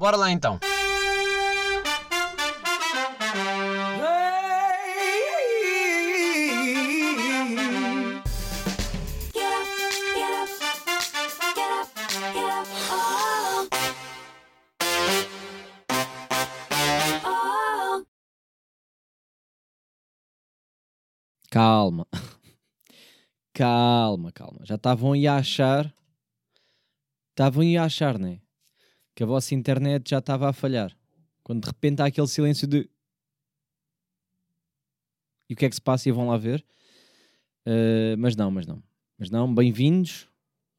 Bora lá então. Calma. Calma, calma. Já estavam a achar. Estavam a achar, né? Que a vossa internet já estava a falhar. Quando de repente há aquele silêncio de. E o que é que se passa? E vão lá ver. Uh, mas não, mas não. Mas não, bem-vindos.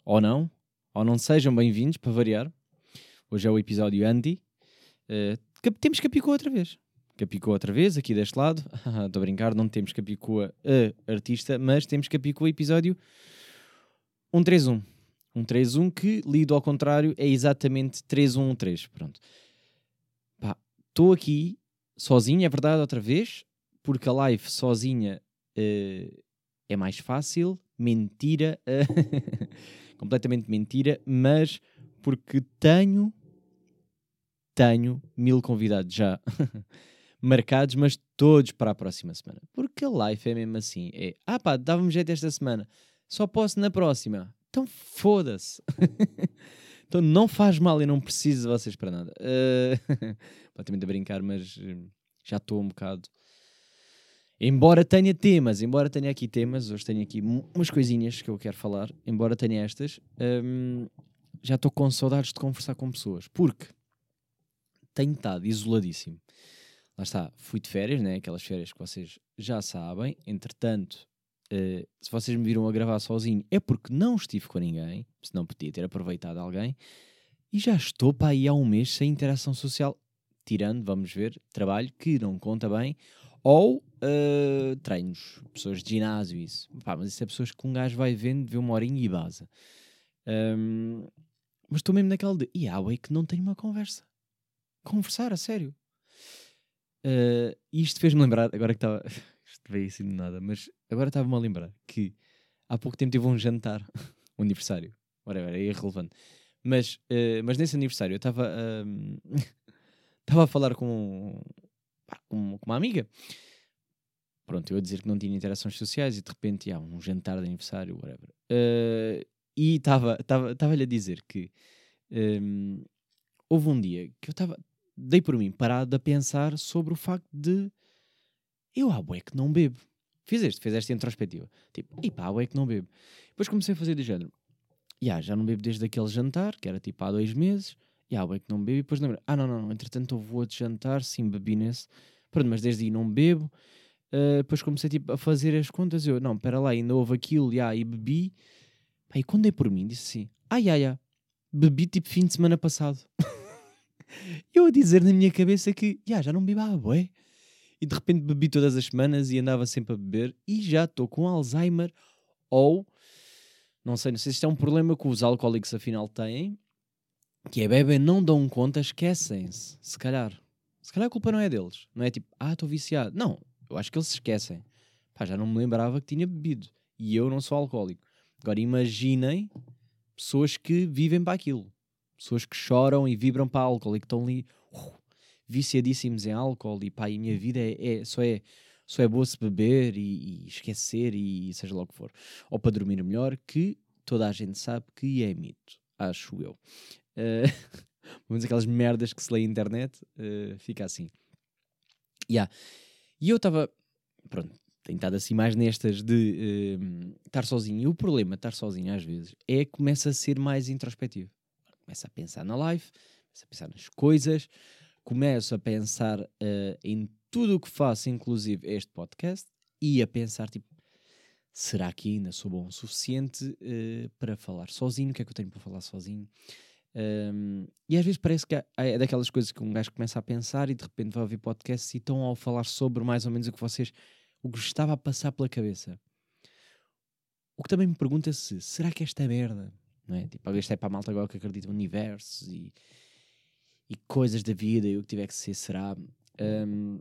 Ou não. Ou não sejam bem-vindos, para variar. Hoje é o episódio Andy. Uh, temos Capicua outra vez. Capicua outra vez, aqui deste lado. Estou a brincar, não temos Capicua a artista, mas temos Capicua episódio 131. 131 que, lido ao contrário, é exatamente 3113. Pronto. Estou aqui sozinho, é verdade, outra vez, porque a live sozinha eh, é mais fácil. Mentira. eh, completamente mentira, mas porque tenho tenho mil convidados já marcados, mas todos para a próxima semana. Porque a live é mesmo assim. É, ah pá, dava-me jeito esta semana. Só posso na próxima. Então foda-se. então não faz mal, eu não preciso de vocês para nada. Uh, completamente a brincar, mas uh, já estou um bocado... Embora tenha temas, embora tenha aqui temas, hoje tenho aqui umas coisinhas que eu quero falar, embora tenha estas, hum, já estou com saudades de conversar com pessoas, porque tenho estado isoladíssimo. Lá está, fui de férias, né? aquelas férias que vocês já sabem. Entretanto, se vocês me viram a gravar sozinho, é porque não estive com ninguém, senão podia ter aproveitado alguém. E já estou para aí há um mês sem interação social, tirando, vamos ver, trabalho que não conta bem, ou eh, treinos, pessoas de ginásio, isso. Pá, mas isso é pessoas que um gajo vai vendo, vê uma horinha e baza. Ahm, mas estou mesmo naquela de, e há que não tenho uma conversa conversar, a sério. Uh, isto fez-me lembrar, agora que estava. Isto veio assim de nada, mas agora estava-me a lembrar que há pouco tempo tive um jantar, um aniversário, whatever, é irrelevante. Mas, uh, mas nesse aniversário eu estava estava a falar com, com, uma amiga. Pronto, eu a dizer que não tinha interações sociais e de repente há um jantar de aniversário, whatever. Uh, e estava- estava- estava-lhe a dizer que um, houve um dia que eu estava, dei por mim parado a pensar sobre o facto de eu há bué que não bebo. Fiz este, fiz esta introspectiva. Tipo, e pá, há bué que não bebo. Depois comecei a fazer do género. "Ya, já não bebo desde aquele jantar, que era tipo há dois meses. E há bué que não bebo. E depois lembrei, ah não, não, entretanto houve outro jantar, sim, bebi nesse. Pronto, mas desde aí não bebo. Ah, depois comecei tipo, a fazer as contas. Eu, não, espera lá, ainda houve aquilo, ya, e bebi. Pá, e quando dei por mim, disse assim, ai, ai, ai, bebi tipo fim de semana passado. eu a dizer na minha cabeça que "Ya, já não bebo há bué. E de repente bebi todas as semanas e andava sempre a beber e já estou com Alzheimer ou não sei, não sei se isto é um problema que os alcoólicos afinal têm, que é bebem, não dão conta, esquecem-se. Se calhar. Se calhar a culpa não é deles. Não é tipo, ah, estou viciado. Não, eu acho que eles se esquecem. Pá, já não me lembrava que tinha bebido. E eu não sou alcoólico. Agora imaginem pessoas que vivem para aquilo. Pessoas que choram e vibram para álcool e que estão ali viciadíssimos em álcool e pá, e a minha vida é, é- só, é, só é boa se beber e, e esquecer e seja lá o que for. Ou para dormir melhor, que toda a gente sabe que é mito, acho eu. Eh, vamos aquelas merdas que se lê na internet, eh, fica assim. Yeah. E eu estava, pronto, tenho estado assim mais nestas de eh, estar sozinho. E o problema de estar sozinho às vezes é que começa a ser mais introspectivo. Começa a pensar na life, começa a pensar nas coisas, começo a pensar eh, em tudo o que faço, inclusive este podcast, e a pensar tipo, será que ainda sou bom o suficiente eh, para falar sozinho? O que é que eu tenho para falar sozinho? Um, e às vezes parece que é daquelas coisas que um gajo começa a pensar e de repente vai ouvir podcasts e estão a falar sobre mais ou menos o que vocês o que estava a passar pela cabeça. O que também me pergunta se será que esta merda, não é? Tipo, isto é para a malta agora que acredita no universo e, e coisas da vida e o que tiver que ser será. Um,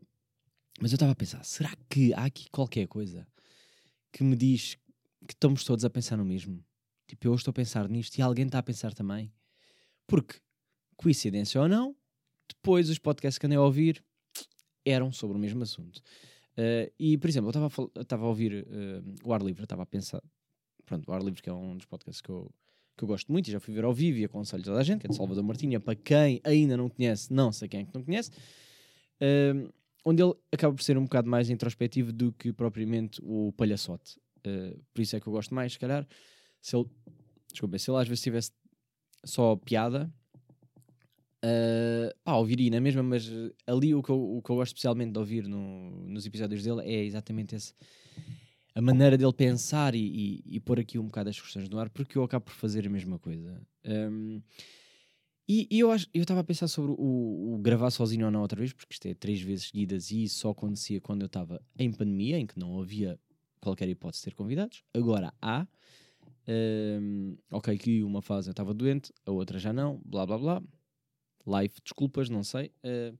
mas eu estava a pensar, será que há aqui qualquer coisa que me diz que estamos todos a pensar no mesmo? Tipo, eu estou a pensar nisto e alguém está a pensar também? Porque, coincidência ou não, Depois, os podcasts que andei a ouvir eram sobre o mesmo assunto. Eh, e, por exemplo, eu estava a a ouvir eh, o Ar Livre, estava a pensar. Pronto, o Ar Livre, que é um dos podcasts que eu, que eu gosto muito e já fui ver ao vivo e aconselho toda a gente, que é de Salvador Martinha. Para quem ainda não conhece, não sei quem é que não conhece. eh, onde ele acaba por ser um bocado mais introspectivo do que propriamente o palhaçote. Eh, por isso é que eu gosto mais, se calhar. Se ele, desculpa, se ele às vezes tivesse só piada, Uh, pá, ouviria na mesma, mas uh, ali o que, eu, o que eu gosto especialmente de ouvir no- nos episódios dele é exatamente esse, a maneira dele pensar e, e, e pôr aqui um bocado as questões no ar, porque eu acabo por fazer a mesma coisa. Um, e, e eu estava a pensar sobre o, o gravar sozinho ou não outra vez, porque isto é três vezes seguidas e só acontecia quando eu estava em pandemia, em que não havia qualquer hipótese de ter convidados. Agora há. Um, ok, que uma fase eu estava doente, a outra já não, blá blá blá live, desculpas, não sei. eh,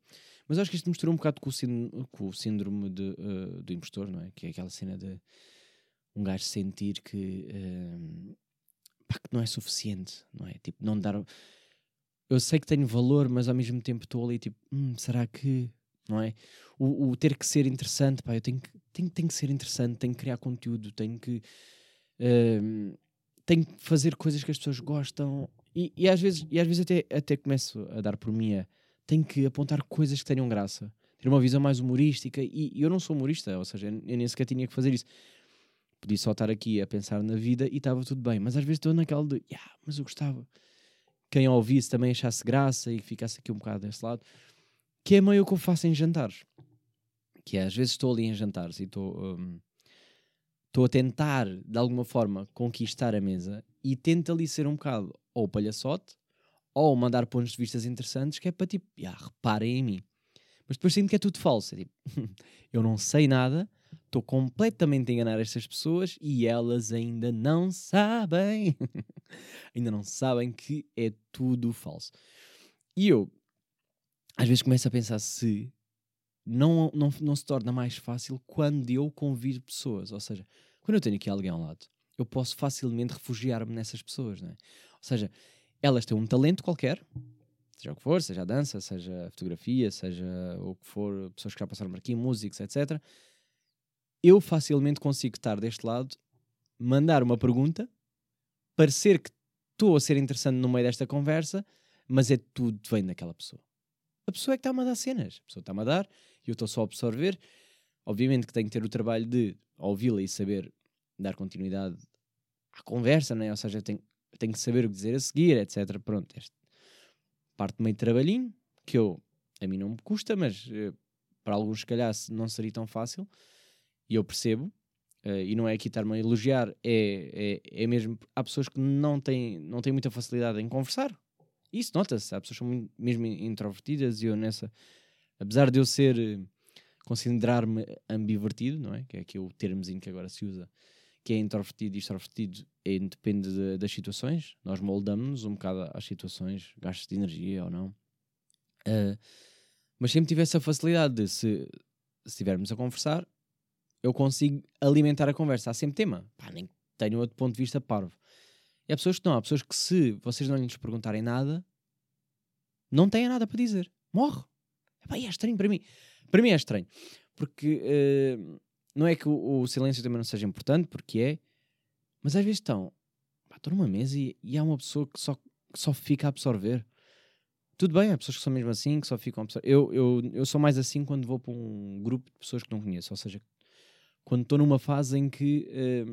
mas acho que isto misturou um bocado com o, sínd- com o síndrome de, eh, do impostor, não é? Que é aquela cena de um gajo sentir que, eh, pá, que não é suficiente, não é? Tipo, não dar. Eu sei que tenho valor, mas ao mesmo tempo estou ali, tipo, "Hum, será que. Não é? O, o ter que ser interessante, pá, eu tenho que, tenho, tenho que ser interessante, tenho que criar conteúdo, tenho que. eh, tenho que fazer coisas que as pessoas gostam e, e às vezes, e às vezes até, até começo a dar por mim a tenho que apontar coisas que tenham graça, ter uma visão mais humorística e, e eu não sou humorista, ou seja, eu nem sequer tinha que fazer isso. Podia só estar aqui a pensar na vida e estava tudo bem, mas às vezes estou naquela de, yeah, mas eu gostava. Quem a ouvisse também achasse graça e ficasse aqui um bocado desse lado, que é meio que eu faço em jantares. Que é, às vezes estou ali em jantares e estou. hum, estou a tentar, de alguma forma, conquistar a mesa e tento ali ser um bocado ou palhaçote ou mandar pontos de vistas interessantes que é para tipo, "Ya, reparem em mim. Mas depois sinto que é tudo falso. É tipo, eu não sei nada, estou completamente a enganar estas pessoas e elas ainda não sabem. ainda não sabem que é tudo falso. E eu, às vezes, começo a pensar se não, não, não se torna mais fácil quando eu convido pessoas. Ou seja, quando eu tenho aqui alguém ao lado, eu posso facilmente refugiar-me nessas pessoas, não é? Ou seja, elas têm um talento qualquer, seja o que for, seja a dança, seja a fotografia, seja o que for, pessoas que já passaram por aqui, músicos, etc. Eu facilmente consigo estar deste lado, mandar uma pergunta, parecer que estou a ser interessante no meio desta conversa, mas é tudo vem daquela pessoa. A pessoa é que está-me a dar cenas, a pessoa está-me a dar e eu estou só a absorver. Obviamente que tenho que ter o trabalho de ouvi-la e saber dar continuidade à conversa, né? ou seja, eu tenho, eu tenho que saber o que dizer a seguir, etc. Pronto, este parte meio trabalhinho, que eu, a mim não me custa, mas eh, para alguns, se calhar, não seria tão fácil, e eu percebo, eh, e não é aqui estar-me a elogiar, é, é, é mesmo, há pessoas que não têm, não têm muita facilidade em conversar, isso nota-se, há pessoas que são muito- mesmo introvertidas, e eu nessa, apesar de eu ser, eh, considerar-me ambivertido, não é? Que é aqui o termozinho que agora se usa, que é introvertido e extrovertido, é, depende de- das situações. Nós moldamos-nos um bocado às situações, gastos de energia ou não. Ah, mas sempre tive essa facilidade de, se estivermos a conversar, eu consigo alimentar a conversa. Há sempre tema. Pá, nem tenho outro ponto de vista parvo. E há pessoas que não. Há pessoas que, se vocês não lhes perguntarem nada, não têm nada para dizer. Morre. Epá, é estranho para mim. Para mim é estranho. Porque eh, não é que o, o silêncio também não seja importante, porque é. Mas às vezes estão. Estou numa mesa e, e há uma pessoa que só, que só fica a absorver. Tudo bem, há pessoas que são mesmo assim, que só ficam a absorver. Eu, eu, eu sou mais assim quando vou para um grupo de pessoas que não conheço. Ou seja, quando estou numa fase em que. eh,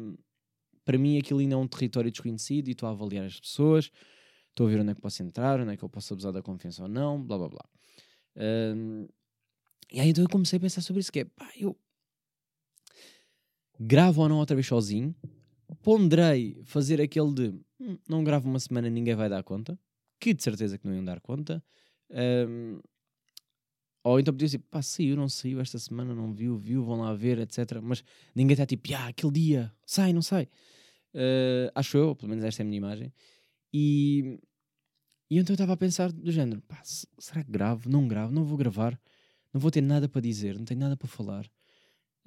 para mim aquilo ainda é um território desconhecido e estou a avaliar as pessoas, estou a ver onde é que posso entrar, onde é que eu posso abusar da confiança ou não, blá blá blá. Ahm, e aí então eu comecei a pensar sobre isso, que é, pá, eu gravo ou não outra vez sozinho, ponderei fazer aquele de, "Hum, não gravo uma semana, ninguém vai dar conta, que de certeza que não iam dar conta, Ahm, ou então podia dizer, pá, saiu, não saiu, esta semana não viu, viu, vão lá ver, etc. Mas ninguém está tipo, ah, aquele dia, sai, não sai. Uh, acho eu, pelo menos esta é a minha imagem. E, e então eu estava a pensar do género: pá, se- será que gravo? Não gravo, não vou gravar, não vou ter nada para dizer, não tenho nada para falar.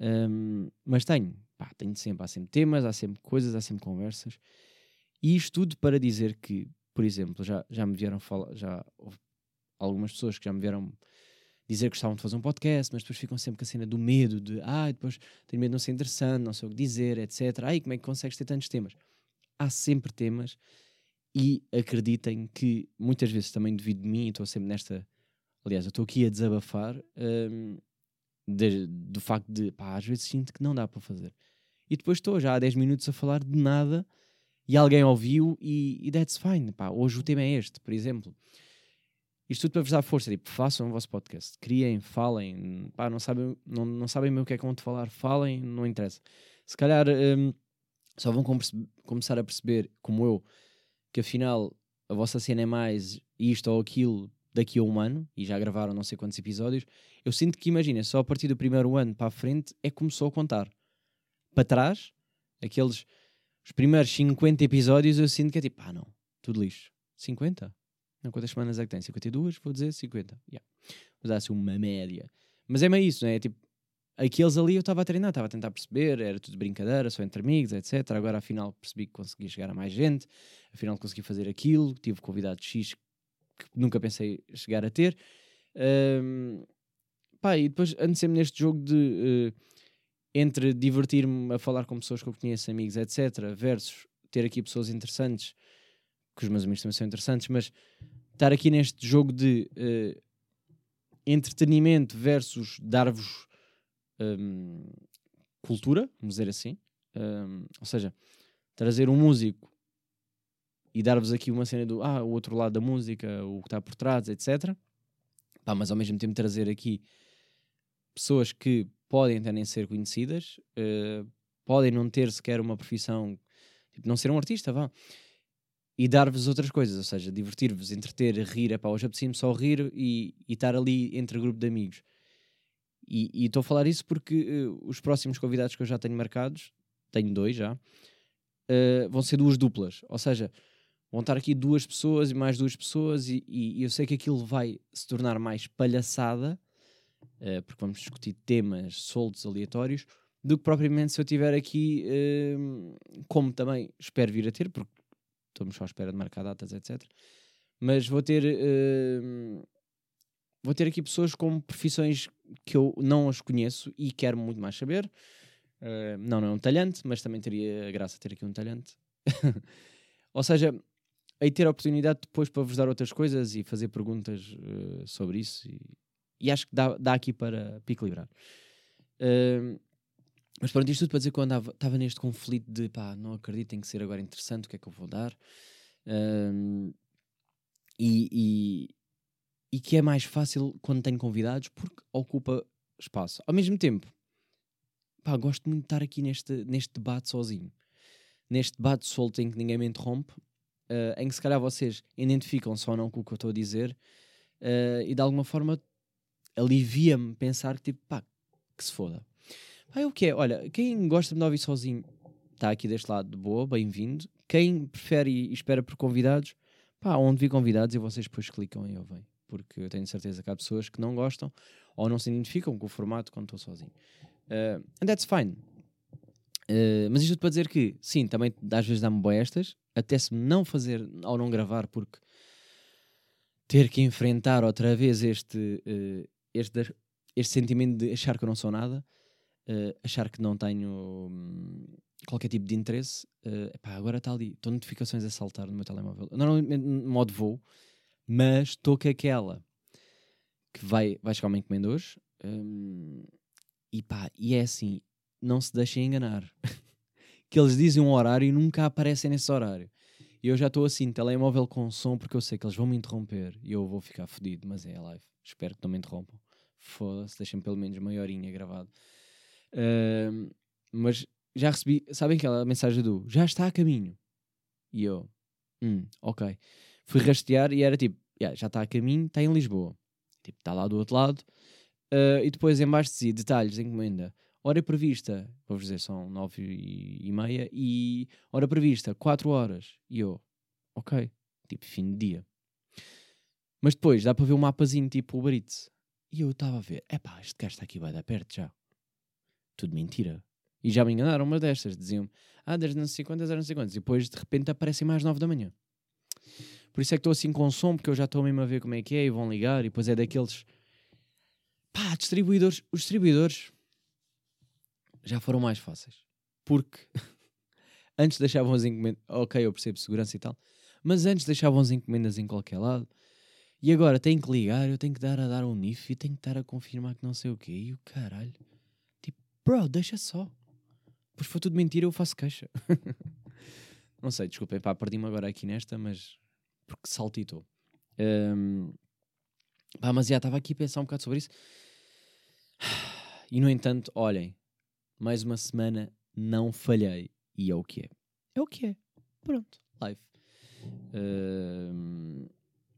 Um, mas tenho, pá, tenho sempre, há sempre temas, há sempre coisas, há sempre conversas. E isto tudo para dizer que, por exemplo, já, já me vieram falar, já houve algumas pessoas que já me vieram dizer que gostavam de fazer um podcast, mas depois ficam sempre com a cena do medo de, ah, depois tenho medo de não ser interessante, não sei o que dizer, etc. Ai, como é que consegues ter tantos temas? Há sempre temas e acreditem que muitas vezes também devido de mim, estou sempre nesta. Aliás, eu estou aqui a desabafar hum, de- do facto de, pá, às vezes sinto que não dá para fazer. E depois estou já há 10 minutos a falar de nada e alguém ouviu e, e that's fine. Pá, hoje o tema é este, por exemplo. Isto tudo para vos dar força, tipo, façam o vosso podcast, criem, falem, pá, não sabem, não, não sabem bem o que é que vão te falar, falem, não interessa. Se calhar hum, só vão com- começar a perceber, como eu, que afinal a vossa cena é mais isto ou aquilo daqui a um ano, e já gravaram não sei quantos episódios, eu sinto que, imagina, só a partir do primeiro ano para a frente é que começou a contar. Para trás, aqueles, os primeiros 50 episódios, eu sinto que é tipo, ah não, tudo lixo. 50? Não, quantas semanas é que tem? 52? Vou dizer 50. Yeah. Vou dar assim uma média. Mas é meio isso, não é? Tipo, aqueles ali eu estava a treinar, estava a tentar perceber, era tudo brincadeira, só entre amigos, etc. Agora afinal percebi que consegui chegar a mais gente, afinal consegui fazer aquilo, tive convidado X que nunca pensei chegar a ter. Ahm, pá, e depois ando sempre neste jogo de eh, entre divertir-me a falar com pessoas que eu conheço, amigos, etc., versus ter aqui pessoas interessantes, que os meus amigos também são interessantes, mas estar aqui neste jogo de eh, entretenimento versus dar-vos hum, cultura, vamos dizer assim. Hum, ou seja, trazer um músico e dar-vos aqui uma cena do ah, o outro lado da música, o que está por trás, etc. Pá, mas ao mesmo tempo trazer aqui pessoas que podem até nem ser conhecidas, eh, podem não ter sequer uma profissão, tipo, não ser um artista, vá. E dar-vos outras coisas, ou seja, divertir-vos, entreter, rir, é pá, hoje apetecia-me só rir e, e estar ali entre grupo de amigos. E estou a falar isso porque eh, os próximos convidados que eu já tenho marcados, tenho dois já, eh, vão ser duas duplas. Ou seja, vão estar aqui duas pessoas e mais duas pessoas, e, e- eu sei que aquilo vai se tornar mais palhaçada, eh, porque vamos discutir temas soltos, aleatórios, do que propriamente se eu tiver aqui, eh, como também espero vir a ter, porque estamos só à espera de marcar datas, etc. Mas vou ter. eh, vou ter aqui pessoas com profissões que eu não as conheço e quero muito mais saber. Uh, não, não é um talhante, mas também teria graça ter aqui um talhante. Ou seja, aí ter a oportunidade depois para vos dar outras coisas e fazer perguntas uh, sobre isso. E, e acho que dá, dá aqui para, para equilibrar. Uh, mas pronto, isto tudo para dizer que eu andava, estava neste conflito de pá, não acredito, tem que ser agora interessante, o que é que eu vou dar? E, e, e que é mais fácil quando tenho convidados porque ocupa espaço. Ao mesmo tempo, pá, gosto muito de estar aqui neste, neste debate sozinho. Neste debate solto em que ninguém me interrompe, eh, em que se calhar vocês identificam-se ou não com o que eu estou a dizer, eh, e de alguma forma alivia-me pensar que tipo, pá, que se foda. Pá, é o que é? Olha, quem gosta de me ouvir sozinho está aqui deste lado de boa, bem-vindo. Quem prefere e espera por convidados, pá, onde vi convidados e vocês depois clicam e ouvem. Porque eu tenho certeza que há pessoas que não gostam ou não se identificam com o formato quando estou sozinho. Uh, and that's fine. Uh, mas isto tudo para dizer que, sim, também às vezes dá-me boas se não fazer ou não gravar, porque ter que enfrentar outra vez este, uh, este, este sentimento de achar que eu não sou nada, uh, achar que não tenho hum, qualquer tipo de interesse. Uh, epá, agora está ali, estão notificações a saltar no meu telemóvel. Normalmente no modo voo, mas estou com aquela que vai, vai chegar uma encomenda hoje. hum, e pá, e é assim, não se deixem enganar. que eles dizem um horário e nunca aparecem nesse horário. E eu já estou assim, telemóvel com som, porque eu sei que eles vão me interromper e eu vou ficar fodido, mas é live. Espero que não me interrompam. Foda-se, deixem pelo menos meia horinha gravado. Hum, mas já recebi, sabem aquela mensagem do já está a caminho? E eu, hum, ok. Fui rastear e era tipo, "Yeah, já está a caminho, está em Lisboa. Tipo, está lá do outro lado. Uh, e depois em baixo dizia detalhes, encomenda. Hora prevista, vou-vos dizer, são nove e, meia. E hora prevista, quatro horas. E eu, ok. Tipo, fim de dia. Mas depois dá para ver um mapazinho tipo Uber Eats. E eu estava a ver, epá, este gajo está aqui, vai dar perto já. Tudo mentira. E já me enganaram uma destas. Diziam, ah, das não sei quantas, não sei quantas. E depois de repente aparecem mais nove da manhã. Por isso é que estou assim com som, porque eu já estou mesmo a ver como é que é e vão ligar. E depois é daqueles. Pá, distribuidores. Os distribuidores já foram mais fáceis. Porque antes deixavam as encomendas. Ok, eu percebo segurança e tal. Mas antes deixavam as encomendas em qualquer lado. E agora tenho que ligar, eu tenho que dar a dar um NIF e tenho que estar a confirmar que não sei o quê. E o caralho. Tipo, bro, deixa só. Pois foi tudo mentira, eu faço queixa. não sei, desculpem, pá, perdi-me agora aqui nesta, mas. Porque saltitou. Ahm, pá, mas já estava aqui a pensar um bocado sobre isso. E no entanto, olhem, mais uma semana não falhei. E é o que é. É o que é. Pronto, live.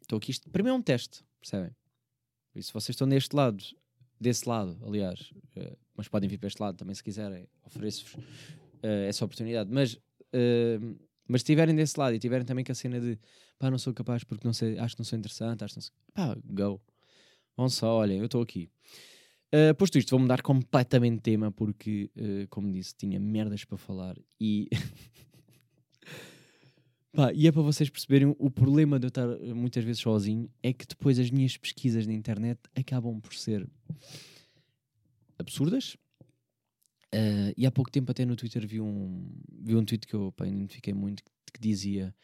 Estou aqui. Isto, para mim é um teste, percebem? Por isso, vocês estão deste lado, desse lado, aliás, eh, mas podem vir para este lado também se quiserem, ofereço-vos eh, essa oportunidade. Mas, mas se estiverem desse lado e tiverem também com a cena de pá, não sou capaz porque não sei, acho que não sou interessante, acho que não sei, pá, go. Vão só, olhem, eu estou aqui. Uh, posto isto, vou mudar completamente de tema porque, uh, como disse, tinha merdas para falar e. Pá, e é para vocês perceberem o problema de eu estar uh, muitas vezes sozinho é que depois as minhas pesquisas na internet acabam por ser absurdas. Uh, e há pouco tempo até no Twitter vi um, vi um tweet que eu pá, identifiquei muito que, que dizia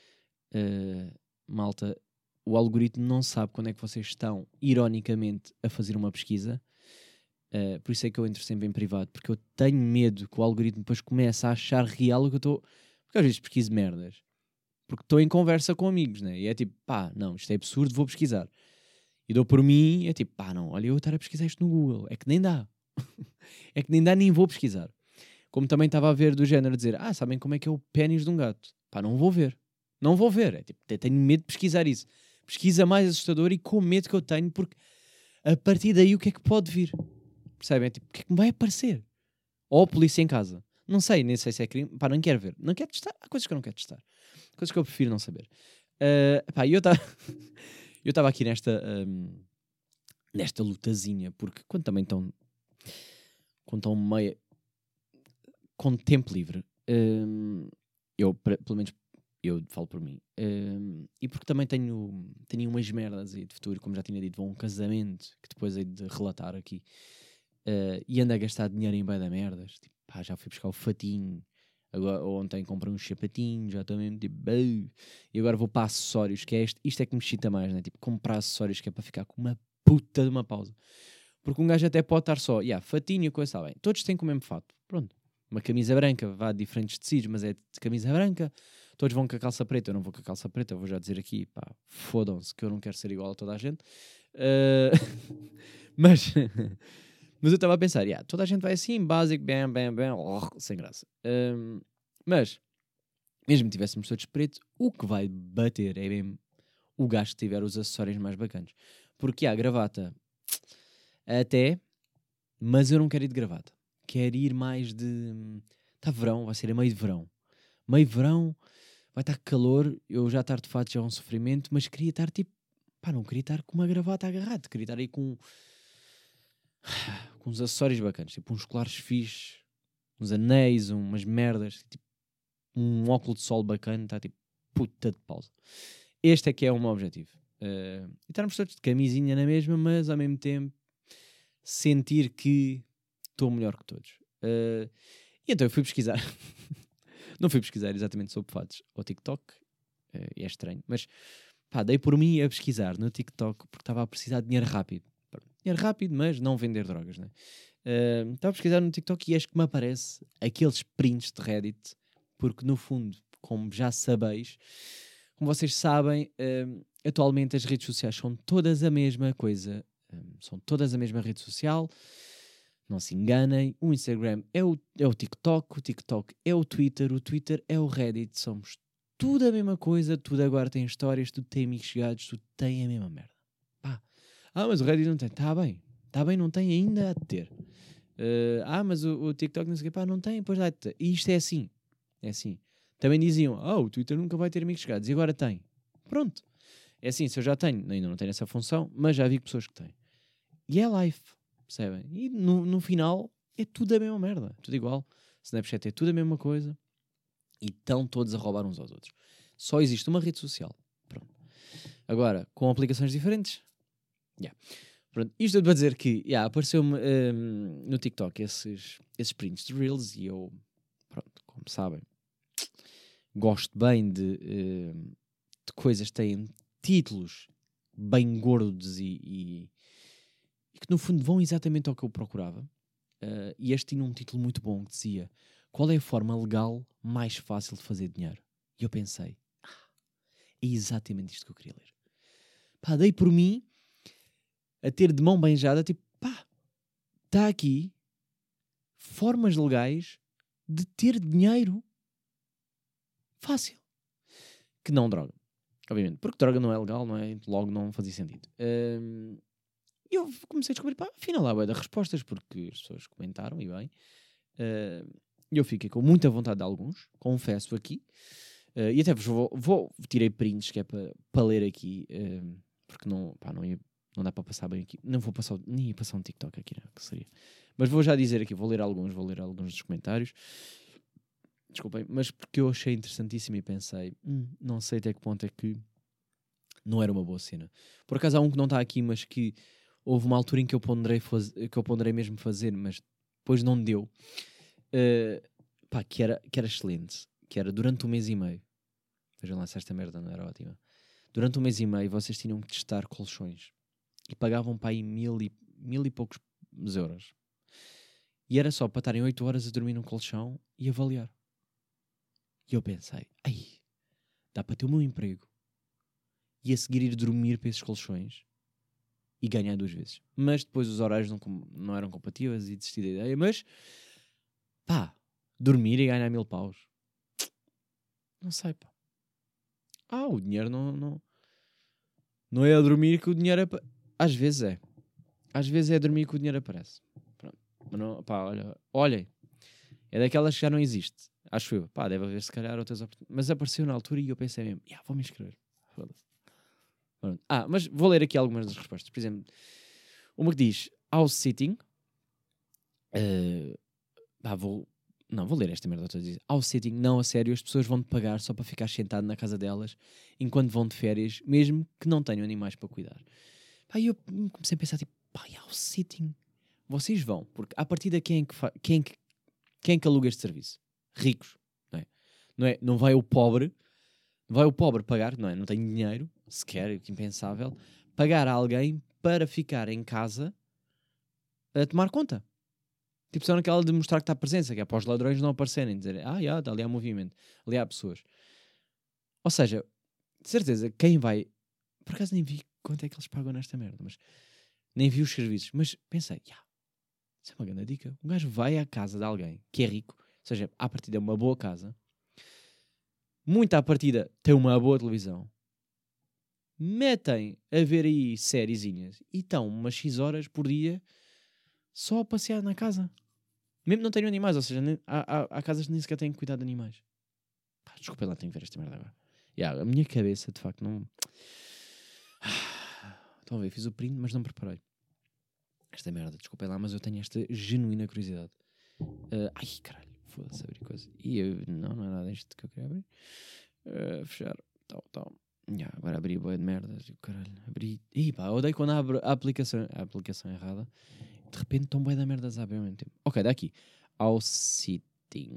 uh, malta, o algoritmo não sabe quando é que vocês estão ironicamente a fazer uma pesquisa Uh, por isso é que eu entro sempre em privado, porque eu tenho medo que o algoritmo depois comece a achar real o que eu estou. Porque às vezes pesquiso merdas. Porque estou em conversa com amigos, né? E é tipo, pá, não, isto é absurdo, vou pesquisar. E dou por mim, é tipo, pá, não, olha, eu estar a pesquisar isto no Google. É que nem dá. é que nem dá, nem vou pesquisar. Como também estava a ver do género, dizer, ah, sabem como é que é o pênis de um gato? Pá, não vou ver. Não vou ver. É tipo, tenho medo de pesquisar isso. Pesquisa mais assustador e com medo que eu tenho, porque a partir daí o que é que pode vir? Percebem? Tipo, o que é que me vai aparecer? Ou a polícia em casa. Não sei, nem sei se é crime. Pá, não quero ver. Não quero testar. Há coisas que eu não quero testar. Coisas que eu prefiro não saber. Uh, pá, e eu estava eu estava aqui nesta ahm, nesta lutazinha, porque quando também estão quando estão meia com tempo livre, ahm, eu, pelo menos eu falo por mim, ahm, e porque também tenho, tenho umas merdas aí de futuro, como já tinha dito, vou a um casamento que depois hei de relatar aqui, ah, e ando a gastar dinheiro em bué da merdas, tipo, pá, já fui buscar o fatinho, agora, ontem comprei uns sapatinhos, já mesmo tipo, e agora vou para acessórios, que é este, isto é que me excita mais, né? tipo, comprar acessórios que é para ficar com uma puta de uma pausa. Porque um gajo até pode estar só, yeah, fatinho e coisa, está bem, todos têm com o mesmo fato, pronto. Uma camisa branca, vá de diferentes tecidos, mas é de camisa branca, todos vão com a calça preta, eu não vou com a calça preta, vou já dizer aqui, pá, fodam-se que eu não quero ser igual a toda a gente. Ah, mas, mas eu estava a pensar, yeah, toda a gente vai assim, básico, bam, bam, bam, oh, sem graça. Ahm, mas, mesmo que tivéssemos todos preto, o que vai bater é mesmo o gajo que tiver os acessórios mais bacanas. Porque há gravata até, mas eu não quero ir de gravata. Quero ir mais de. Está verão, vai ser a meio de verão. Meio verão, vai estar calor, eu já estar de fato já é um sofrimento, mas queria estar tipo. Pá, não queria estar com uma gravata agarrada, queria estar aí com. com uns acessórios bacanas, tipo uns colares fixes, uns anéis, umas merdas, tipo um óculos de sol bacana, está tipo puta de pausa. Este é que é o meu objetivo. Eh, e estarmos todos de camisinha na mesma, mas ao mesmo tempo sentir que estou melhor que todos. Eh, e então eu fui pesquisar. Não fui pesquisar exatamente sobre fatos ao TikTok, e é estranho, mas pá, dei por mim a pesquisar no TikTok porque estava a precisar de dinheiro rápido. Dinheiro rápido, mas não vender drogas, né? Eh, Estava a pesquisar no TikTok e acho que me aparece aqueles prints de Reddit, porque no fundo, como já sabeis, como vocês sabem, hum, atualmente as redes sociais são todas a mesma coisa. São todas a mesma rede social. Não se enganem. O Instagram é o, é o TikTok, o TikTok é o Twitter, o Twitter é o Reddit. Somos tudo a mesma coisa, tudo agora tem histórias, tudo tem amigos chegados, tudo tem a mesma merda. Ah, mas o Reddit não tem. Está bem. Está bem, não tem ainda a ter. Eh, ah, mas o, o TikTok não sei o quê. Pá, não tem, pois ter. E isto é assim. É assim. Também diziam, ah, o Twitter nunca vai ter amigos chegados. E agora tem. Pronto. É assim, se eu já tenho, ainda não tenho essa função, mas já vi pessoas que têm. E é live, percebem? E no, no final é tudo a mesma merda. Tudo igual. Snapchat é tudo a mesma coisa. E estão todos a roubar uns aos outros. Só existe uma rede social. Pronto. Agora, com aplicações diferentes. Yeah. Pronto, isto é para dizer que yeah, apareceu-me hum, no TikTok esses, esses prints de Reels e eu, pronto, como sabem, gosto bem de, hum, de coisas que têm títulos bem gordos e, e- e que no fundo vão exatamente ao que eu procurava. Uh, e este tinha um título muito bom que dizia qual é a forma legal mais fácil de fazer dinheiro? E eu pensei, ah, é exatamente isto que eu queria ler. Pá, dei por mim a ter de mão beijada, tipo, pá, está aqui formas legais de ter dinheiro fácil. Que não droga. Obviamente, porque droga não é legal, não é? Logo não fazia sentido. E eu comecei a descobrir, pá, afinal há de respostas, porque as pessoas comentaram e bem. E eu fiquei com muita vontade de alguns, confesso aqui. Uh, e até vos vou, vou tirei prints que é para para ler aqui, um, porque não, pá, não, ia- não dá para passar bem aqui. Não vou passar, nem ia passar um TikTok aqui, não, que seria. Mas vou já dizer aqui, vou ler alguns, vou ler alguns dos comentários. Desculpem, mas porque eu achei interessantíssimo e pensei, "Hum, não sei até que ponto é que não era uma boa cena. Por acaso há um que não está aqui, mas que houve uma altura em que eu ponderei, faz- que eu ponderei mesmo fazer, mas depois não deu. Uh, pá, que era, que era excelente. Que era durante um mês e meio. Vejam lá se esta merda não era ótima. Durante um mês e meio vocês tinham que testar colchões. E pagavam para aí mil e, mil e poucos euros. E era só para estarem 8 horas a dormir num colchão e avaliar. E eu pensei, ai, dá para ter o meu emprego e a seguir ir dormir para esses colchões e ganhar duas vezes. Mas depois os horários não, não eram compatíveis e desisti da ideia. Mas pá, dormir e ganhar mil paus. Não sei, pá. Ah, o dinheiro não, não, não é a dormir que o dinheiro apa- Às vezes é. Às vezes é dormir que o dinheiro aparece. Pronto. Mas não, pá, olha, olhem. É daquelas que já não existe. Acho eu. Pá, deve haver se calhar outras oportunidades. Mas apareceu na altura e eu pensei mesmo, yeah, vou me inscrever. Ah, mas vou ler aqui algumas das respostas. Por exemplo, uma que diz house sitting. Eh, pá, vou. Não, vou ler esta merda outra vez. House sitting, não a sério, as pessoas vão-te pagar só para ficar sentado na casa delas enquanto vão de férias, mesmo que não tenham animais para cuidar. Pá, e eu comecei a pensar, tipo, pá, house sitting. Vocês vão, porque a partir de quem é que, quem é que, quem é que aluga este serviço? Ricos, não é? Não, é? não vai o pobre, vai o pobre pagar, não é? Não tem dinheiro, sequer, que impensável, pagar a alguém para ficar em casa a tomar conta. Tipo, só naquela de mostrar que está presença, que é para os ladrões não aparecerem, dizer, ah, já, ali há movimento, ali há pessoas. Ou seja, de certeza, quem vai. Por acaso nem vi quanto é que eles pagam nesta merda, mas nem vi os serviços. Mas pensei, já, isso é uma grande dica. Um gajo vai à casa de alguém que é rico, ou seja, à partida é uma boa casa, muito à partida tem uma boa televisão, metem a ver aí sériezinhas e estão umas X horas por dia só a passear na casa. Mesmo não tenham animais, ou seja, nem- há, há, há casas que nem sequer têm cuidado de animais. Pá, desculpa lá, tenho que ver esta merda agora. Yeah, a minha cabeça, de facto, não. Estão a ver, fiz o print, mas não preparei. Esta merda, desculpem lá, mas eu tenho esta genuína curiosidade. Ah, ai, caralho, foda-se abrir coisa. E eu, não, não é nada isto que eu queria abrir. Ah, fechar, tal, tal. Yeah, agora abri boa de merdas, e caralho, abri. Ih, pá, odeio quando abro a aplicação, a aplicação errada. De repente estão bem da merdas a abrir ao mesmo tempo. Ok, daqui. Ao sitting.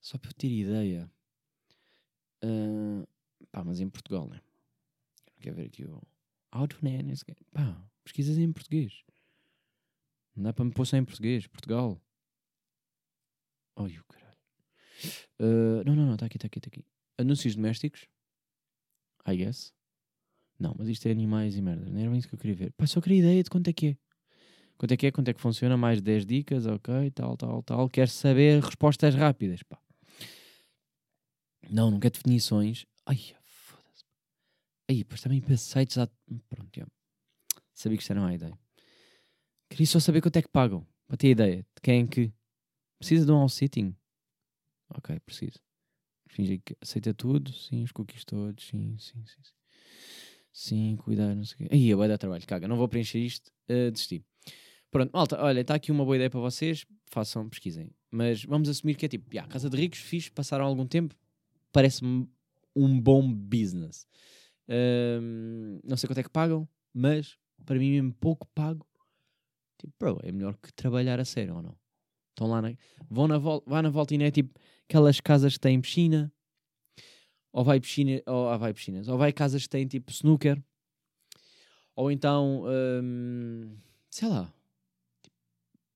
Só para eu ter ideia. Ah, pá, mas em Portugal, né? Quer ver aqui o. Auto Nanas. Pá, pesquisas em português. Não dá para me pôr só em português. Portugal. Ai, o caralho. Ah, não, não, não, está aqui, está aqui, está aqui. Anúncios domésticos. I guess. Não, mas isto é animais e merda. Não era bem isso que eu queria ver. Pá, só queria ideia de quanto é que é. Quanto é que é, quanto é que funciona, mais 10 dicas, ok, tal, tal, tal. Quero saber respostas rápidas, pá. Não, não quero definições. Ai. Aí, depois também sites... há- Pronto, já. Sabia que isto era uma ideia. Queria só saber quanto é que pagam, para ter ideia de quem é que... Precisa de um house sitting? Ok, preciso. Finge que aceita tudo, sim, os cookies todos, sim, sim, sim. Sim, sim cuidar, não sei o quê. Aí, vai dar trabalho, caga, não vou preencher isto, uh, desisti. Pronto, malta, olha, está aqui uma boa ideia para vocês, façam, pesquisem. Mas vamos assumir que é tipo, yeah, casa de ricos, fixe, passaram algum tempo, parece-me um bom business. Ahm, não sei quanto é que pagam, mas para mim mesmo pouco pago. Tipo, bro, é melhor que trabalhar a sério ou não? Estão lá na, vão na volta, vá na volta e não é tipo aquelas casas que têm piscina, ou vai piscina, ou ah, vai piscinas, ou vai casas que têm tipo snooker, ou então, hum, sei lá, tipo,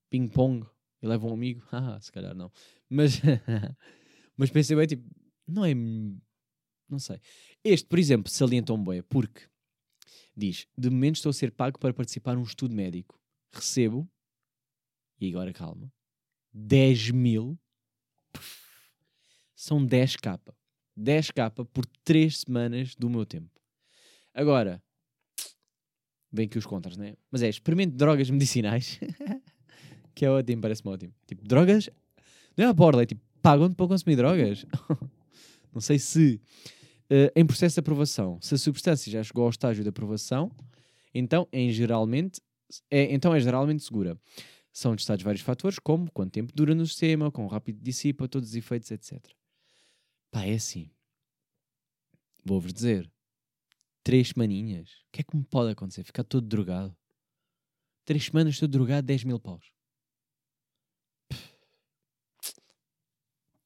ping-pong, e leva um amigo, ah, se calhar não, mas, mas pensei bem, tipo, não é, não sei. Este, por exemplo, salientam bem, porque diz, de momento estou a ser pago para participar num estudo médico, recebo, e agora calma, 10 mil, são 10 capa. 10 capa por 3 semanas do meu tempo. Agora, bem que os contras, né? Mas é, experimente drogas medicinais, que é ótimo, parece-me ótimo. Tipo, drogas, não é a borda, é tipo, pagam-te para consumir drogas. não sei se eh, em processo de aprovação, se a substância já chegou ao estágio de aprovação, então, em geralmente, é, então é geralmente segura. São testados vários fatores, como quanto tempo dura no sistema, quão rápido dissipa todos os efeitos, etc. Pá, é assim. Vou-vos dizer. Três semaninhas. O que é que me pode acontecer? Ficar todo drogado. Três semanas todo drogado, 10 mil paus.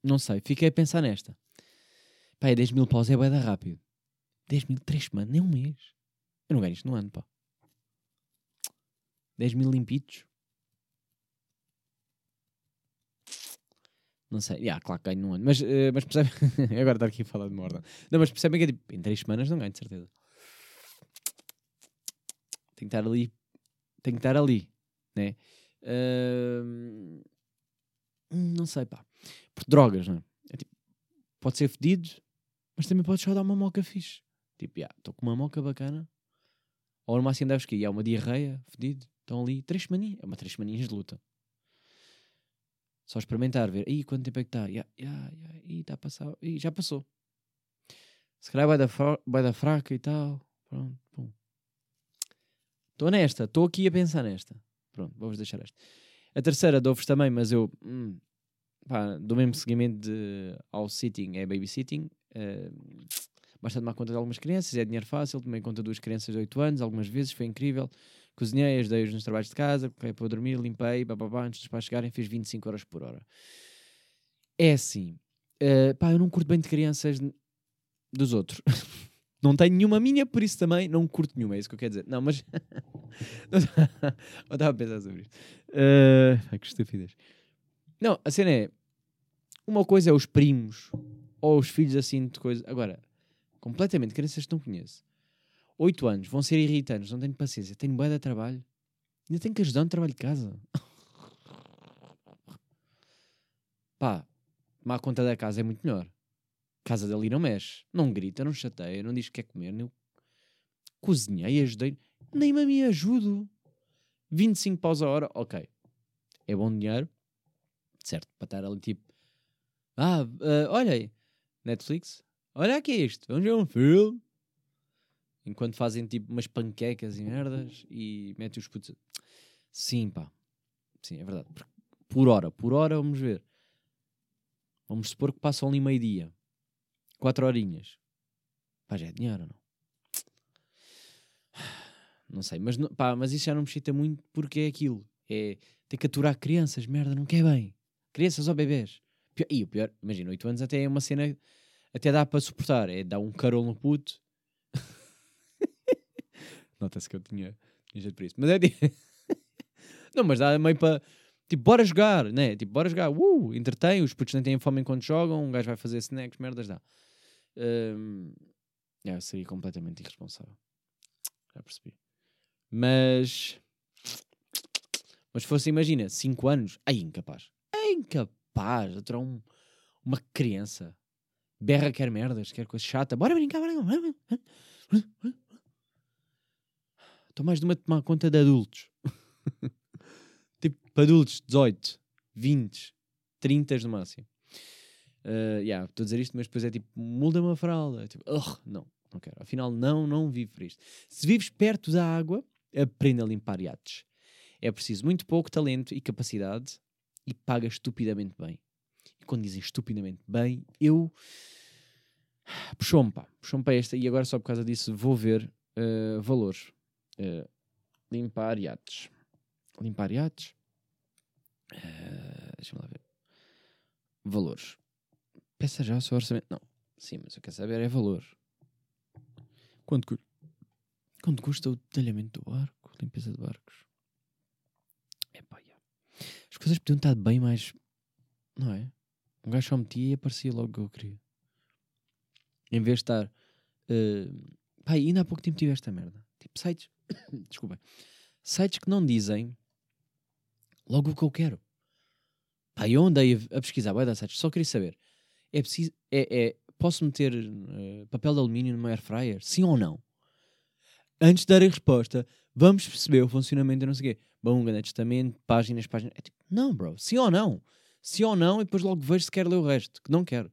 Não sei, fiquei a pensar nesta. Pá, é 10 mil paus é bué da rápido. 10 mil, três semanas, nem um mês. Eu não ganho isto no ano, pá. 10 mil limpitos. Não sei, yeah, claro que ganho num ano, mas, eh, mas percebe. Agora estar aqui a falar de morda. Não, mas percebem que é tipo, em 3 semanas não ganho, de certeza. Tem que estar ali, tem que estar ali, né? Ahm, não sei, pá. Por drogas, não é? É tipo, pode ser fedido, mas também pode só dar uma moca fixe. Tipo, já, estou com uma moca bacana. Ou no máximo deves que há uma diarreia, fedido. Estão ali, três semaninhas. É uma três semaninhas de luta. Só experimentar, ver. Ih, quanto tempo é que está? Ya. Ih, está a passar. Ih, já passou. Se calhar vai da, vai da fraca e tal. Pronto, pum. Estou nesta. Estou aqui a pensar nesta. Pronto, vou-vos deixar esta. A terceira dou-vos também, mas eu... hum, pá, do mesmo seguimento de, ao sitting, é babysitting. basta tomar conta de algumas crianças, é dinheiro fácil. Tomei conta de duas crianças de 8 anos, algumas vezes, foi incrível. Cozinhei, ajudei-os nos trabalhos de casa, coloquei para dormir, limpei, bababá, antes dos pais chegarem, fiz 25 euros por hora. É assim, eh, pá, eu não curto bem de crianças dos outros. não tenho nenhuma minha, por isso também não curto nenhuma, é isso que eu quero dizer. Não, mas. eu estava a pensar sobre isto. Ai, que estupidez. Não, a cena é. Uma coisa é os primos ou os filhos assim de coisa. Agora, completamente crianças que não conheço. 8 anos, vão ser irritantes, não tenho paciência, tenho bué de trabalho. Ainda tenho que ajudar no trabalho de casa. Pá, tomar conta da casa é muito melhor. Casa dali não mexe, não grita, não chateia, não diz que quer comer. Eu cozinhei, ajudei, nem a mim ajudo. 25 paus a hora, ok. É bom dinheiro, certo, para estar ali tipo, ah, ah, olha aí, Netflix, olha aqui isto, vamos ver um filme. Enquanto fazem tipo umas panquecas e merdas e metem os putos. Sim, pá. Sim, é verdade. Por- hora, por hora, vamos ver. Vamos supor que passam ali meio-dia. Quatro horinhas. Pá, já é dinheiro ou não? Não sei, mas, pá, mas isso já não me excita muito porque é aquilo. É ter que aturar crianças, merda, não quer bem. Crianças ou bebês. E o pior, imagina, 8 anos até é uma cena, até dá para suportar. É dar um carol no puto. Nota-se que eu tinha, tinha jeito para isso. Mas é não, mas dá meio para... Tipo, bora jogar, né? Tipo, bora jogar. Uh, entretém, os putos nem têm fome enquanto jogam, um gajo vai fazer snacks, merdas, dá. Hum, é, seria completamente irresponsável. Já percebi. Mas... Mas se fosse, imagina, 5 anos, ai, incapaz. É incapaz. Aturar um, uma criança. Berra quer merdas, quer coisa chata. Bora brincar, bora brincar. Estou mais de uma a tomar conta de adultos. tipo, adultos, 18, 20, 30 no máximo. Uh, yeah, estou a dizer isto, mas depois é tipo, muda uma fralda. É tipo, "Ugh, não, não quero. Afinal, não, não vivo para isto. Se vives perto da água, aprenda a limpar iates. É preciso muito pouco talento e capacidade e paga estupidamente bem. E quando dizem estupidamente bem, eu Puxou-me, pá. Puxou-me para esta. E agora, só por causa disso, vou ver eh, valores. Eh, limpar iates. Limpar iates. Eh, Deixa-me lá ver. Valores. Peça já o seu orçamento. Não. Sim, mas eu quero saber é valor. Quanto, cu- quanto custa o detalhamento do barco? Limpeza de barcos? As coisas podiam estar bem mais... Não é? Um gajo só metia e aparecia logo o que eu queria. Em vez de estar... eh, pá, ainda há pouco tempo tive esta merda. Tipo, sites... Desculpem. Sites que não dizem logo o que eu quero. Pá, eu andei a, pesquisar, vai dar sites, só queria saber. É preciso... É, é, posso meter eh, papel de alumínio no air fryer? Sim ou não? Antes de dar a resposta, vamos perceber o funcionamento e não sei o quê. Bom, um grande testamento, páginas, páginas. É tipo, não, bro. Sim ou não? Sim ou não? E depois logo vejo se quer ler o resto. Que não quero.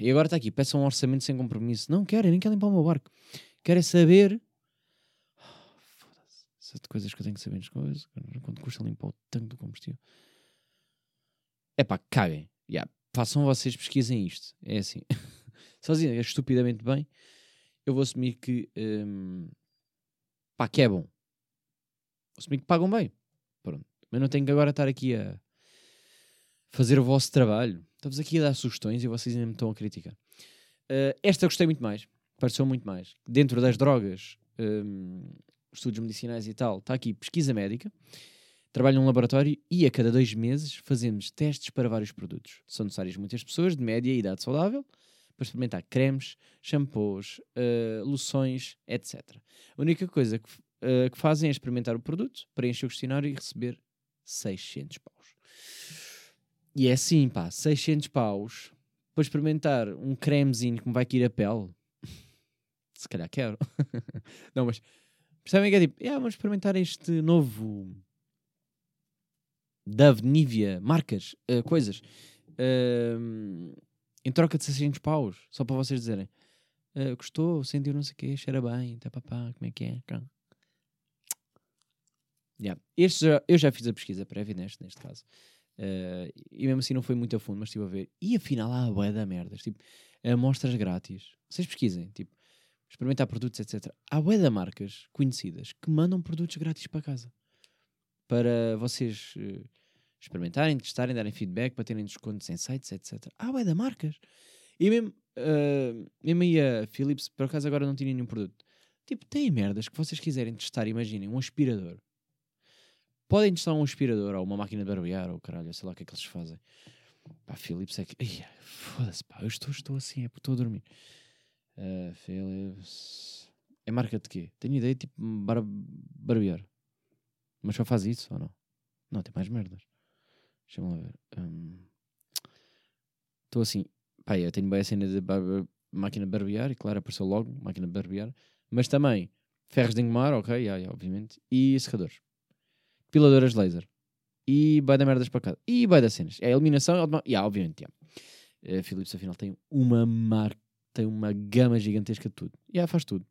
E agora está aqui. Peça um orçamento sem compromisso. Não quero. Eu nem quero limpar o meu barco. Quero é saber... Foda-se. Essas coisas que eu tenho que saber coisas. Quanto custa limpar o tanque do combustível. É pá, caguem. Yeah. Façam vocês, pesquisem isto. É assim. Sozinho, é estupidamente bem. Eu vou assumir que... hum, pá, que é bom. Vou assumir que pagam bem. Pronto. Mas não tenho que agora estar aqui a fazer o vosso trabalho. Estamos aqui a dar sugestões e vocês ainda me estão a criticar. Uh, esta eu gostei muito mais. Pareceu muito mais. Dentro das drogas, hum, estudos medicinais e tal, está aqui pesquisa médica. Trabalho num laboratório e a cada dois meses fazemos testes para vários produtos. São necessárias muitas pessoas de média e idade saudável para experimentar cremes, shampoos, uh, loções, etc. A única coisa que, uh, que fazem é experimentar o produto, preencher o questionário e receber 600 paus. E é assim, pá, 600 paus para experimentar um cremezinho que me vai cair a pele. Se calhar quero. Não, mas percebem que é tipo, "Yeah, vamos experimentar este novo Dove, Nivea, marcas, uh, coisas. Ahm, em troca de 600 paus, só para vocês dizerem. "Ah, gostou, sentiu não sei o quê, cheira bem, tá papá, como é que é? Cá." Yeah. Este já- eu já fiz a pesquisa prévia neste, neste caso. Ah, e mesmo assim não foi muito a fundo, mas estive a ver. E afinal há bué da merdas. Tipo, amostras grátis. Vocês pesquisem, tipo, experimentar produtos, etc. Há bué da marcas conhecidas que mandam produtos grátis para casa. Para vocês eh, experimentarem, testarem, darem feedback, para terem descontos em sites, etc. Há bué da marcas. E mesmo, ah, mesmo aí a Philips, por acaso agora não tinha nenhum produto. Tipo, tem merdas que vocês quiserem testar, imaginem, um aspirador. Podem testar um aspirador ou uma máquina de barbear ou caralho, sei lá o que é que eles fazem. Pá, Philips é que. Foda-se, pá, eu estou, estou assim, é porque estou a dormir. Ah, Philips. É marca de quê? Tenho ideia, tipo, bar barbear. Mas só faz isso ou não? Não, tem mais merdas. Deixa-me lá ver. Hum, Estou assim, pá, eu tenho bem a cena de máquina de barbear e claro, apareceu logo máquina de barbear. Mas também ferros de engomar, ok, yeah, yeah, obviamente. E secadores. Piladoras laser. E vai dar merdas para casa. E vai dar cenas. É a iluminação, automa- yeah, obviamente, yeah. A Philips afinal tem uma marca, tem uma gama gigantesca de tudo. E yeah, faz tudo.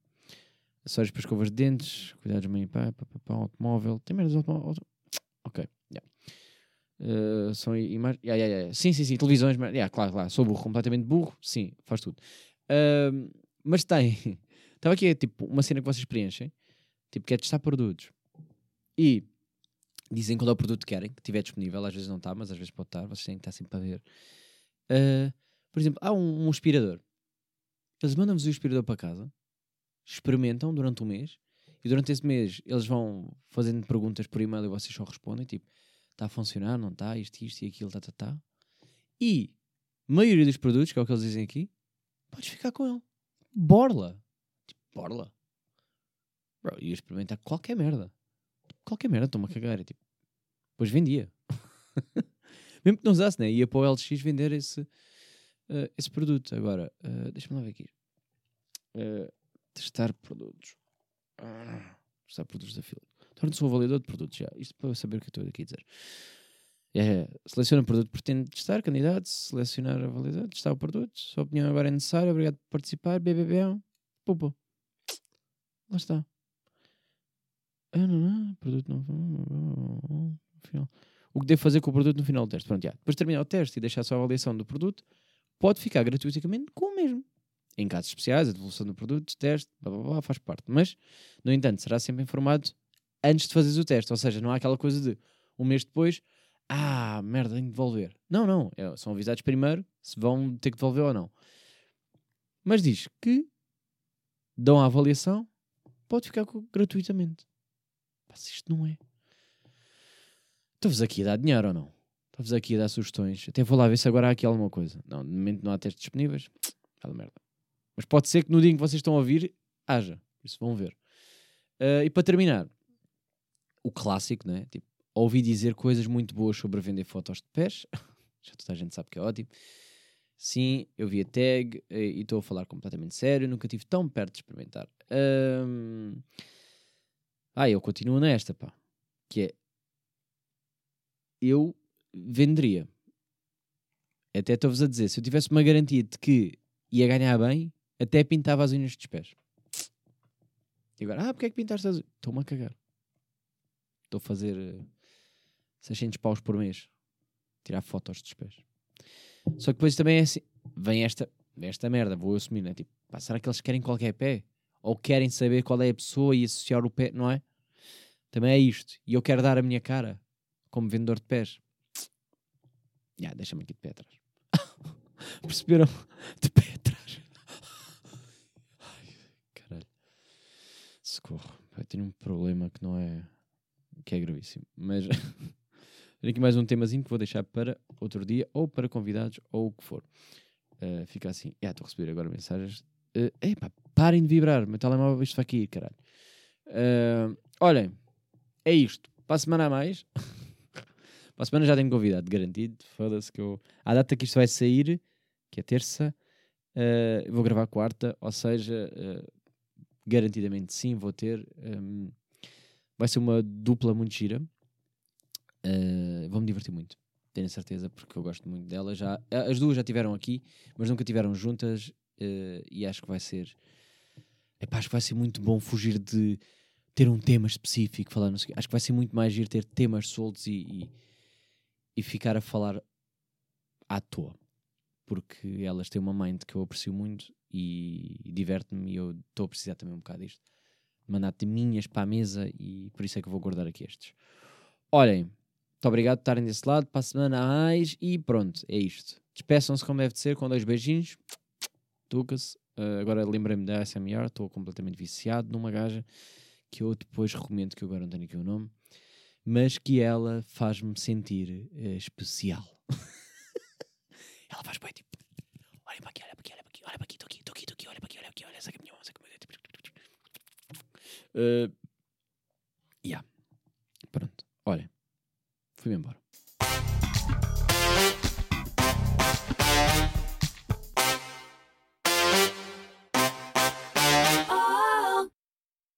Acessórios para escovas de dentes, cuidados de mãe e pá, pá, pá, automóvel. Tem merdas de automóvel. auto- Ok, yeah. Uh, são imagens. Yeah, yeah, yeah. Sim, sim, sim. Televisões. Mas... Yeah, claro, claro. Sou burro, completamente burro. Sim, faz tudo. Ahm, mas tem. Estava aqui, é tipo, uma cena que vocês preenchem. Tipo, que é testar produtos. E dizem qual é o produto que querem, que tiver disponível. Às vezes não está, mas às vezes pode estar. Vocês têm que estar sempre para ver. Ah, por exemplo, há um, um aspirador. Eles mandam-vos o aspirador para casa. Experimentam durante um mês. E durante esse mês eles vão fazendo perguntas por e-mail e vocês só respondem. Tipo, está a funcionar, não está, isto, isto e aquilo, tá, tá, tá. E a maioria dos produtos, que é o que eles dizem aqui, podes ficar com ele. Borla. Tipo, borla. Bro, ia experimentar qualquer merda. Qualquer merda, estou-me a cagar. É tipo, depois vendia. Mesmo que não usasse, né? Ia para o LX vender esse, eh, esse produto. Agora, eh, deixa-me lá ver aqui. Eh, testar produtos. Ah, testar produtos da fila. Torna-se um avaliador de produtos já. Isto para saber o que estou aqui a dizer. É, seleciona o produto que pretende testar, candidato, selecionar a validade, testar o produto, sua opinião agora é necessária, obrigado por participar, BBB, pupa. Lá está. Ah, não, não, produto não, final. O que devo fazer com o produto no final do teste? Pronto, já. Depois de terminar o teste e deixar só a avaliação do produto, pode ficar gratuitamente com o mesmo. Em casos especiais, a devolução do produto, teste, blá, blá, blá, faz parte. Mas, no entanto, será sempre informado antes de fazeres o teste. Ou seja, não há aquela coisa de um mês depois, ah, merda, tenho de devolver. Não, não. É- são avisados primeiro se vão ter que devolver ou não. Mas diz que dão a avaliação, pode ficar gratuitamente. Se isto não é. Estou-vos aqui a dar dinheiro ou não? Estou-vos aqui a dar sugestões. Até vou lá ver se agora há aqui alguma coisa. Não, de momento não há testes disponíveis. Cala merda. Mas pode ser que no dia em que vocês estão a ouvir, haja. Isso vão ver. Ah, e para terminar, o clássico, né? Tipo, ouvi dizer coisas muito boas sobre vender fotos de pés. Já toda a gente sabe que é ótimo. Sim, eu vi a tag e estou a falar completamente sério. Nunca estive tão perto de experimentar. Ahm, Ah, eu continuo nesta, pá. Que é. Eu venderia. Até estou-vos a dizer, se eu tivesse uma garantia de que ia ganhar bem, até pintava as unhas dos pés. E agora, ah, porque é que pintaste as unhas? Estou-me a cagar. Estou a fazer eh, 600 paus por mês. Tirar fotos dos pés. Só que depois também é assim. Vem esta, vem esta merda, vou assumir, né? Tipo, pá, será que eles querem qualquer pé? Ou querem saber qual é a pessoa e associar o pé, não é? Também é isto. E eu quero dar a minha cara como vendedor de pés. Já, deixa-me aqui de pé atrás. Perceberam? De pé atrás. Ai, caralho. Socorro. Pá, tenho um problema que não é. que é gravíssimo. Mas. Tenho aqui mais um temazinho que vou deixar para outro dia, ou para convidados, ou o que for. Uh, fica assim. Já, estou a receber agora mensagens. Uh, epá, parem de vibrar. Meu telemóvel isto vai cair, caralho. Uh, olhem, é isto. Para a semana a mais. para a semana já tenho convidado, garantido. Foda-se que eu. À data que isto vai sair, que é terça, uh, vou gravar quarta, ou seja, uh, garantidamente sim, vou ter. Um, vai ser uma dupla muito gira. Uh, Vou-me divertir muito, tenho certeza, porque eu gosto muito dela. Já, as duas já estiveram aqui, mas nunca tiveram juntas uh, e acho que vai ser. Epá, acho que vai ser muito bom fugir de ter um tema específico, falar não sei. Acho que vai ser muito mais giro ter temas soltos e, e, e ficar a falar à toa. Porque elas têm uma mind que eu aprecio muito e, e diverte-me e eu estou a precisar também um bocado disto. Mandar teminhas para a mesa e por isso é que eu vou guardar aqui estes. Olhem, muito obrigado por estarem desse lado, para a semana mais e pronto, é isto. Despeçam-se como deve de ser, com dois beijinhos. Tuca-se. Uh, agora lembrei-me da SMR, estou completamente viciado numa gaja que eu depois recomendo, que eu agora não tenho aqui o nome, mas que ela faz-me sentir uh, especial. ela faz bem tipo, olha para aqui, olha para aqui, olha para aqui, olha para aqui, estou aqui, estou aqui, estou aqui, olha para aqui, olha para aqui, olha, saca a minha mão, saca a minha mão. Uh, yeah. Pronto, olha, fui-me embora.